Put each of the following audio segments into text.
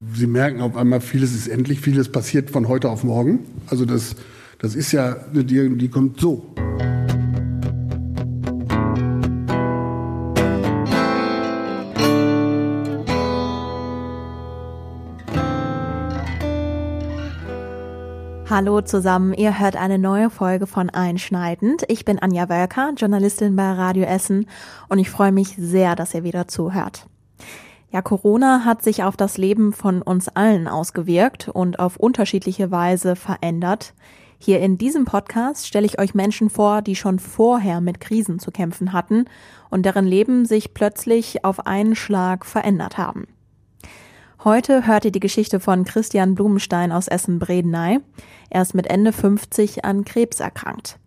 Sie merken auf einmal, vieles ist endlich, vieles passiert von heute auf morgen. Also das, das ist ja Diagnose, die kommt so. Hallo zusammen, ihr hört eine neue Folge von Einschneidend. Ich bin Anja Wölker, Journalistin bei Radio Essen und ich freue mich sehr, dass ihr wieder zuhört. Ja, Corona hat sich auf das Leben von uns allen ausgewirkt und auf unterschiedliche Weise verändert. Hier in diesem Podcast stelle ich euch Menschen vor, die schon vorher mit Krisen zu kämpfen hatten und deren Leben sich plötzlich auf einen Schlag verändert haben. Heute hört ihr die Geschichte von Christian Blumenstein aus Essen-Bredeney. Er ist mit Ende 50 an Krebs erkrankt.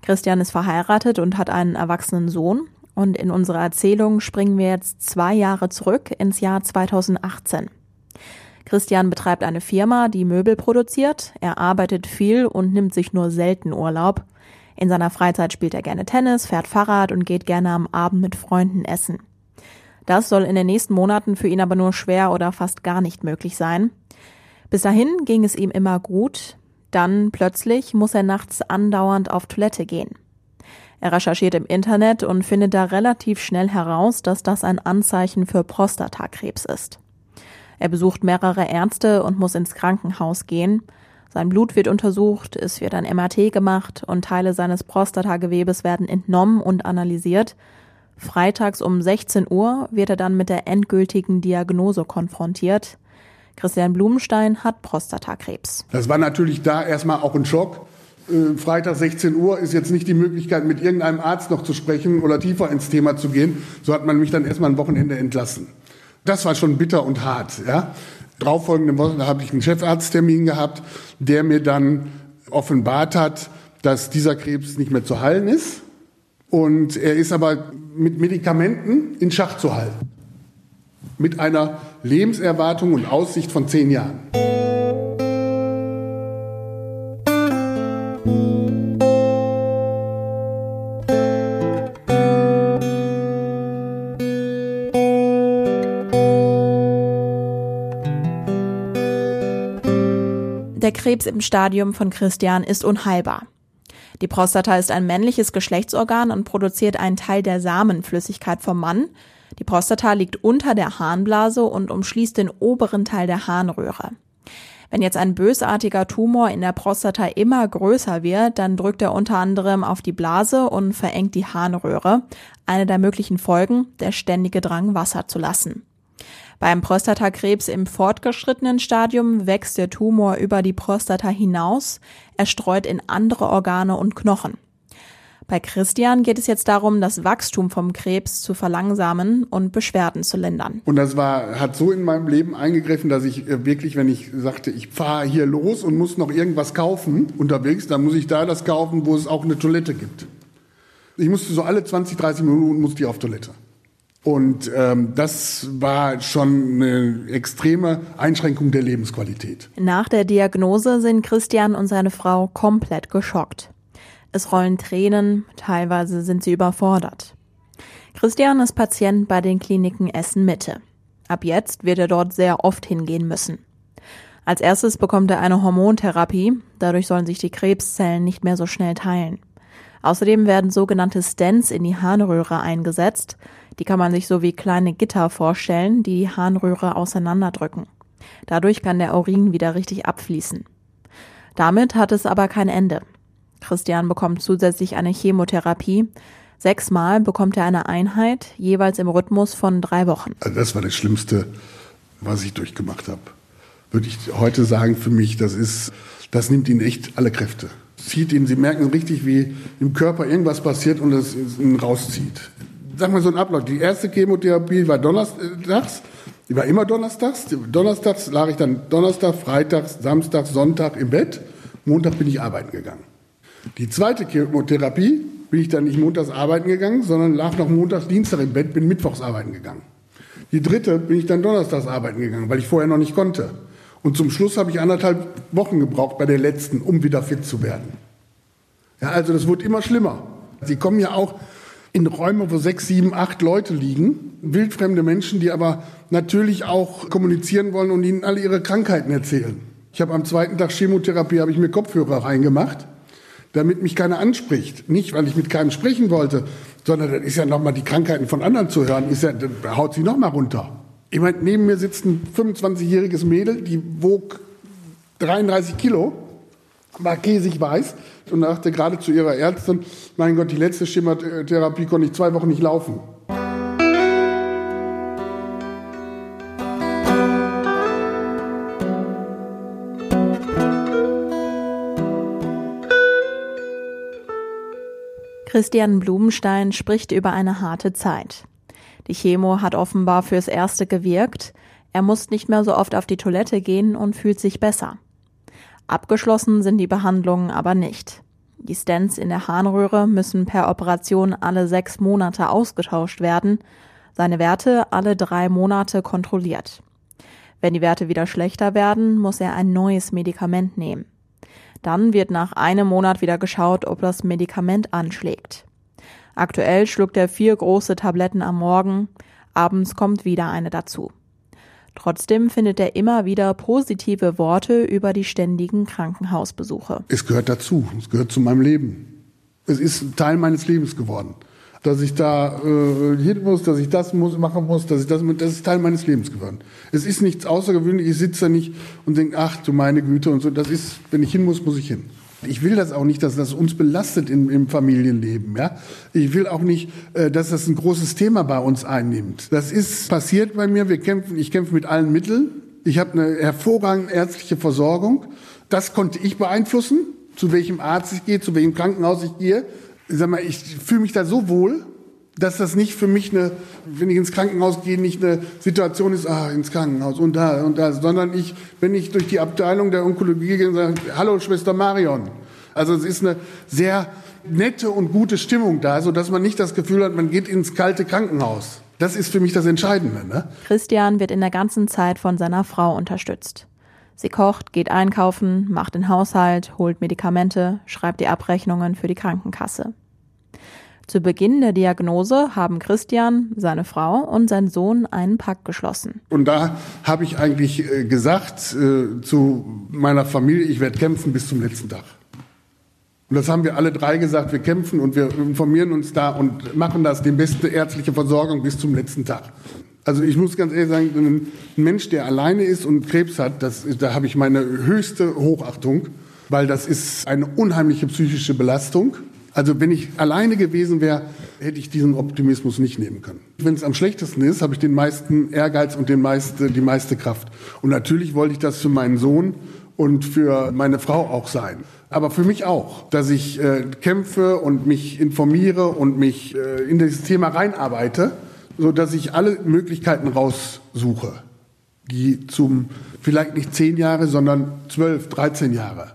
Christian ist verheiratet und hat einen erwachsenen Sohn. Und in unserer Erzählung springen wir jetzt zwei Jahre zurück ins Jahr 2018. Christian betreibt eine Firma, die Möbel produziert. Er arbeitet viel und nimmt sich nur selten Urlaub. In seiner Freizeit spielt er gerne Tennis, fährt Fahrrad und geht gerne am Abend mit Freunden essen. Das soll in den nächsten Monaten für ihn aber nur schwer oder fast gar nicht möglich sein. Bis dahin ging es ihm immer gut, dann plötzlich muss er nachts andauernd auf Toilette gehen. Er recherchiert im Internet und findet da relativ schnell heraus, dass das ein Anzeichen für Prostatakrebs ist. Er besucht mehrere Ärzte und muss ins Krankenhaus gehen. Sein Blut wird untersucht, es wird ein MRT gemacht und Teile seines Prostatagewebes werden entnommen und analysiert, Freitags um 16 Uhr wird er dann mit der endgültigen Diagnose konfrontiert. Christian Blumenstein hat Prostatakrebs. Das war natürlich da erstmal auch ein Schock. Äh, Freitag 16 Uhr ist jetzt nicht die Möglichkeit, mit irgendeinem Arzt noch zu sprechen oder tiefer ins Thema zu gehen. So hat man mich dann erstmal ein Wochenende entlassen. Das war schon bitter und hart. Ja? Darauffolgende Woche habe ich einen Chefarzttermin gehabt, der mir dann offenbart hat, dass dieser Krebs nicht mehr zu heilen ist und er ist aber mit Medikamenten in Schach zu halten. Mit einer Lebenserwartung und Aussicht von zehn Jahren. Krebs im Stadium von Christian ist unheilbar. Die Prostata ist ein männliches Geschlechtsorgan und produziert einen Teil der Samenflüssigkeit vom Mann. Die Prostata liegt unter der Harnblase und umschließt den oberen Teil der Harnröhre. Wenn jetzt ein bösartiger Tumor in der Prostata immer größer wird, dann drückt er unter anderem auf die Blase und verengt die Harnröhre. Eine der möglichen Folgen, der ständige Drang, Wasser zu lassen. Beim Prostatakrebs im fortgeschrittenen Stadium wächst der Tumor über die Prostata hinaus, er streut in andere Organe und Knochen. Bei Christian geht es jetzt darum, das Wachstum vom Krebs zu verlangsamen und Beschwerden zu lindern. Und das war, hat so in meinem Leben eingegriffen, dass ich äh, wirklich, wenn ich sagte, ich fahre hier los und muss noch irgendwas kaufen unterwegs, dann muss ich da das kaufen, wo es auch eine Toilette gibt. Ich musste so alle 20, 30 Minuten musste ich auf Toilette. Und ähm, das war schon eine extreme Einschränkung der Lebensqualität. Nach der Diagnose sind Christian und seine Frau komplett geschockt. Es rollen Tränen, teilweise sind sie überfordert. Christian ist Patient bei den Kliniken Essen Mitte. Ab jetzt wird er dort sehr oft hingehen müssen. Als erstes bekommt er eine Hormontherapie, dadurch sollen sich die Krebszellen nicht mehr so schnell teilen. Außerdem werden sogenannte Stents in die Harnröhre eingesetzt. Die kann man sich so wie kleine Gitter vorstellen, die die Harnröhre auseinanderdrücken. Dadurch kann der Urin wieder richtig abfließen. Damit hat es aber kein Ende. Christian bekommt zusätzlich eine Chemotherapie. Sechsmal bekommt er eine Einheit, jeweils im Rhythmus von drei Wochen. Also das war das Schlimmste, was ich durchgemacht habe. Würde ich heute sagen für mich, das ist, das nimmt ihn echt alle Kräfte zieht ihn, sie merken richtig, wie im Körper irgendwas passiert und es ihn rauszieht. Sag mal so ein Ablauf. Die erste Chemotherapie war donnerstags, die war immer donnerstags. Donnerstags lag ich dann Donnerstag, Freitag, Samstag, Sonntag im Bett. Montag bin ich arbeiten gegangen. Die zweite Chemotherapie bin ich dann nicht montags arbeiten gegangen, sondern lag noch montags, Dienstag im Bett, bin mittwochs arbeiten gegangen. Die dritte bin ich dann donnerstags arbeiten gegangen, weil ich vorher noch nicht konnte. Und zum Schluss habe ich anderthalb Wochen gebraucht bei der letzten, um wieder fit zu werden. Ja, also das wird immer schlimmer. Sie kommen ja auch in Räume, wo sechs, sieben, acht Leute liegen, wildfremde Menschen, die aber natürlich auch kommunizieren wollen und ihnen alle ihre Krankheiten erzählen. Ich habe am zweiten Tag Chemotherapie, habe ich mir Kopfhörer reingemacht, damit mich keiner anspricht. Nicht, weil ich mit keinem sprechen wollte, sondern das ist ja nochmal die Krankheiten von anderen zu hören, ist ja, haut sie nochmal runter. Ich meine, neben mir sitzt ein 25-jähriges Mädel, die wog 33 Kilo, war käsig weiß und sagte gerade zu ihrer Ärztin, mein Gott, die letzte Chemotherapie konnte ich zwei Wochen nicht laufen. Christian Blumenstein spricht über eine harte Zeit. Die Chemo hat offenbar fürs Erste gewirkt. Er muss nicht mehr so oft auf die Toilette gehen und fühlt sich besser. Abgeschlossen sind die Behandlungen aber nicht. Die Stents in der Harnröhre müssen per Operation alle sechs Monate ausgetauscht werden, seine Werte alle drei Monate kontrolliert. Wenn die Werte wieder schlechter werden, muss er ein neues Medikament nehmen. Dann wird nach einem Monat wieder geschaut, ob das Medikament anschlägt. Aktuell schluckt er vier große Tabletten am Morgen, abends kommt wieder eine dazu. Trotzdem findet er immer wieder positive Worte über die ständigen Krankenhausbesuche. Es gehört dazu, es gehört zu meinem Leben. Es ist Teil meines Lebens geworden. Dass ich da äh, hin muss, dass ich das muss, machen muss, dass ich das, das ist Teil meines Lebens geworden. Es ist nichts Außergewöhnliches, ich sitze da nicht und denke, ach du meine Güte und so. Das ist, wenn ich hin muss, muss ich hin. Ich will das auch nicht, dass das uns belastet im, im Familienleben. Ja? Ich will auch nicht, äh, dass das ein großes Thema bei uns einnimmt. Das ist passiert bei mir. Wir kämpfen, ich kämpfe mit allen Mitteln. Ich habe eine hervorragende ärztliche Versorgung. Das konnte ich beeinflussen, zu welchem Arzt ich gehe, zu welchem Krankenhaus ich gehe. Ich sag mal, ich fühle mich da so wohl, dass das nicht für mich eine, wenn ich ins Krankenhaus gehe, nicht eine Situation ist, ah, ins Krankenhaus und da und da, sondern ich, wenn ich durch die Abteilung der Onkologie gehe und sage, hallo Schwester Marion. Also es ist eine sehr nette und gute Stimmung da, so man nicht das Gefühl hat, man geht ins kalte Krankenhaus. Das ist für mich das Entscheidende. Ne? Christian wird in der ganzen Zeit von seiner Frau unterstützt. Sie kocht, geht einkaufen, macht den Haushalt, holt Medikamente, schreibt die Abrechnungen für die Krankenkasse. Zu Beginn der Diagnose haben Christian, seine Frau und sein Sohn einen Pakt geschlossen. Und da habe ich eigentlich äh, gesagt äh, zu meiner Familie, ich werde kämpfen bis zum letzten Tag. Und das haben wir alle drei gesagt, wir kämpfen und wir informieren uns da und machen das, die beste ärztliche Versorgung bis zum letzten Tag. Also ich muss ganz ehrlich sagen, ein Mensch, der alleine ist und Krebs hat, das, da habe ich meine höchste Hochachtung, weil das ist eine unheimliche psychische Belastung. Also wenn ich alleine gewesen wäre, hätte ich diesen Optimismus nicht nehmen können. Wenn es am schlechtesten ist, habe ich den meisten Ehrgeiz und den meiste, die meiste Kraft. Und natürlich wollte ich das für meinen Sohn und für meine Frau auch sein. Aber für mich auch, dass ich äh, kämpfe und mich informiere und mich äh, in dieses Thema reinarbeite, so dass ich alle Möglichkeiten raussuche, die zum vielleicht nicht zehn Jahre, sondern zwölf, dreizehn Jahre.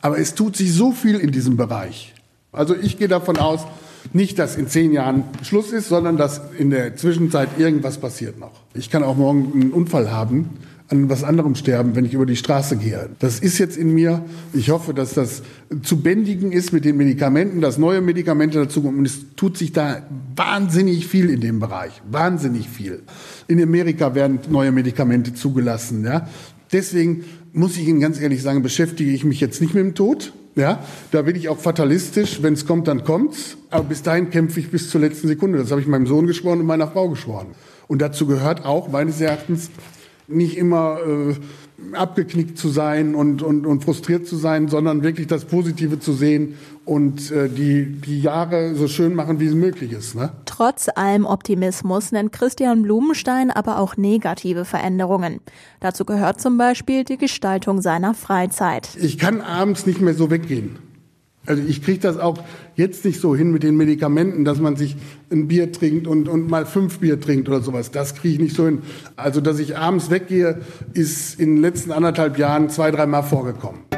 Aber es tut sich so viel in diesem Bereich. Also ich gehe davon aus, nicht, dass in zehn Jahren Schluss ist, sondern dass in der Zwischenzeit irgendwas passiert noch. Ich kann auch morgen einen Unfall haben, an was anderem sterben, wenn ich über die Straße gehe. Das ist jetzt in mir. Ich hoffe, dass das zu bändigen ist mit den Medikamenten, dass neue Medikamente dazu kommen. Und es tut sich da wahnsinnig viel in dem Bereich. Wahnsinnig viel. In Amerika werden neue Medikamente zugelassen. Ja? Deswegen muss ich Ihnen ganz ehrlich sagen, beschäftige ich mich jetzt nicht mit dem Tod. Ja, da bin ich auch fatalistisch. Wenn es kommt, dann kommt's. Aber bis dahin kämpfe ich bis zur letzten Sekunde. Das habe ich meinem Sohn geschworen und meiner Frau geschworen. Und dazu gehört auch meines Erachtens nicht immer äh, abgeknickt zu sein und, und, und frustriert zu sein, sondern wirklich das Positive zu sehen und äh, die, die Jahre so schön machen, wie es möglich ist. Ne? Trotz allem Optimismus nennt Christian Blumenstein aber auch negative Veränderungen. Dazu gehört zum Beispiel die Gestaltung seiner Freizeit. Ich kann abends nicht mehr so weggehen. Also ich kriege das auch jetzt nicht so hin mit den Medikamenten, dass man sich ein Bier trinkt und, und mal fünf Bier trinkt oder sowas. Das kriege ich nicht so hin. Also dass ich abends weggehe, ist in den letzten anderthalb Jahren zwei, dreimal vorgekommen.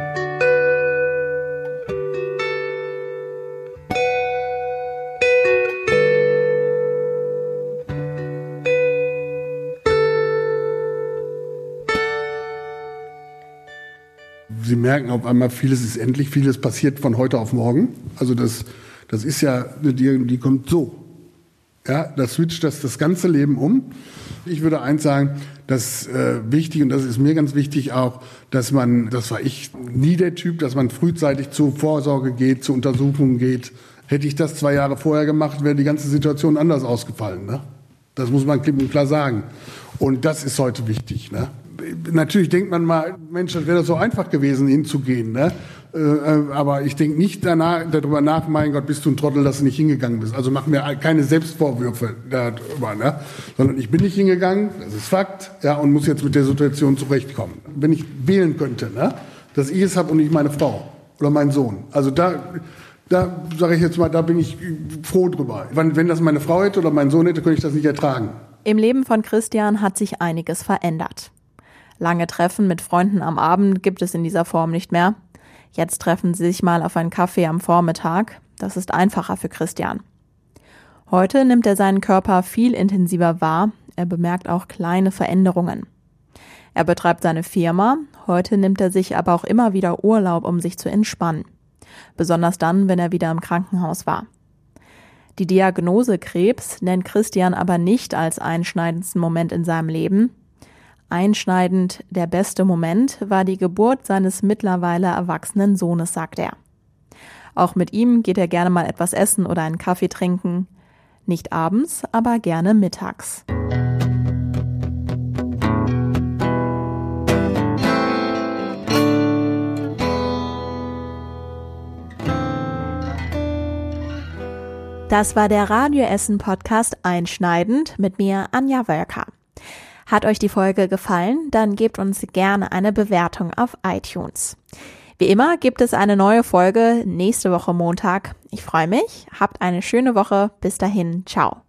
Sie merken auf einmal, vieles ist endlich, vieles passiert von heute auf morgen. Also das, das ist ja eine Diagnose, die kommt so. Ja, da switcht das das ganze Leben um. Ich würde eins sagen, das äh, wichtig und das ist mir ganz wichtig auch, dass man, das war ich nie der Typ, dass man frühzeitig zur Vorsorge geht, zu Untersuchungen geht. Hätte ich das zwei Jahre vorher gemacht, wäre die ganze Situation anders ausgefallen. Ne? Das muss man klipp und klar sagen. Und das ist heute wichtig. Ne? Natürlich denkt man mal, Mensch, das wäre so einfach gewesen, hinzugehen. Ne? Äh, äh, aber ich denke nicht danach, darüber nach, mein Gott, bist du ein Trottel, dass du nicht hingegangen bist. Also mach mir keine Selbstvorwürfe darüber, ne? sondern ich bin nicht hingegangen, das ist Fakt, ja, und muss jetzt mit der Situation zurechtkommen. Wenn ich wählen könnte, ne? dass ich es habe und nicht meine Frau oder mein Sohn. Also da, da sage ich jetzt mal, da bin ich froh drüber. Wenn, wenn das meine Frau hätte oder mein Sohn hätte, könnte ich das nicht ertragen. Im Leben von Christian hat sich einiges verändert. Lange Treffen mit Freunden am Abend gibt es in dieser Form nicht mehr. Jetzt treffen sie sich mal auf einen Kaffee am Vormittag. Das ist einfacher für Christian. Heute nimmt er seinen Körper viel intensiver wahr. Er bemerkt auch kleine Veränderungen. Er betreibt seine Firma. Heute nimmt er sich aber auch immer wieder Urlaub, um sich zu entspannen besonders dann, wenn er wieder im Krankenhaus war. Die Diagnose Krebs nennt Christian aber nicht als einschneidendsten Moment in seinem Leben. Einschneidend der beste Moment war die Geburt seines mittlerweile erwachsenen Sohnes, sagt er. Auch mit ihm geht er gerne mal etwas essen oder einen Kaffee trinken. Nicht abends, aber gerne mittags. Das war der Radioessen Podcast Einschneidend mit mir, Anja Wölker. Hat euch die Folge gefallen? Dann gebt uns gerne eine Bewertung auf iTunes. Wie immer gibt es eine neue Folge nächste Woche Montag. Ich freue mich. Habt eine schöne Woche. Bis dahin. Ciao.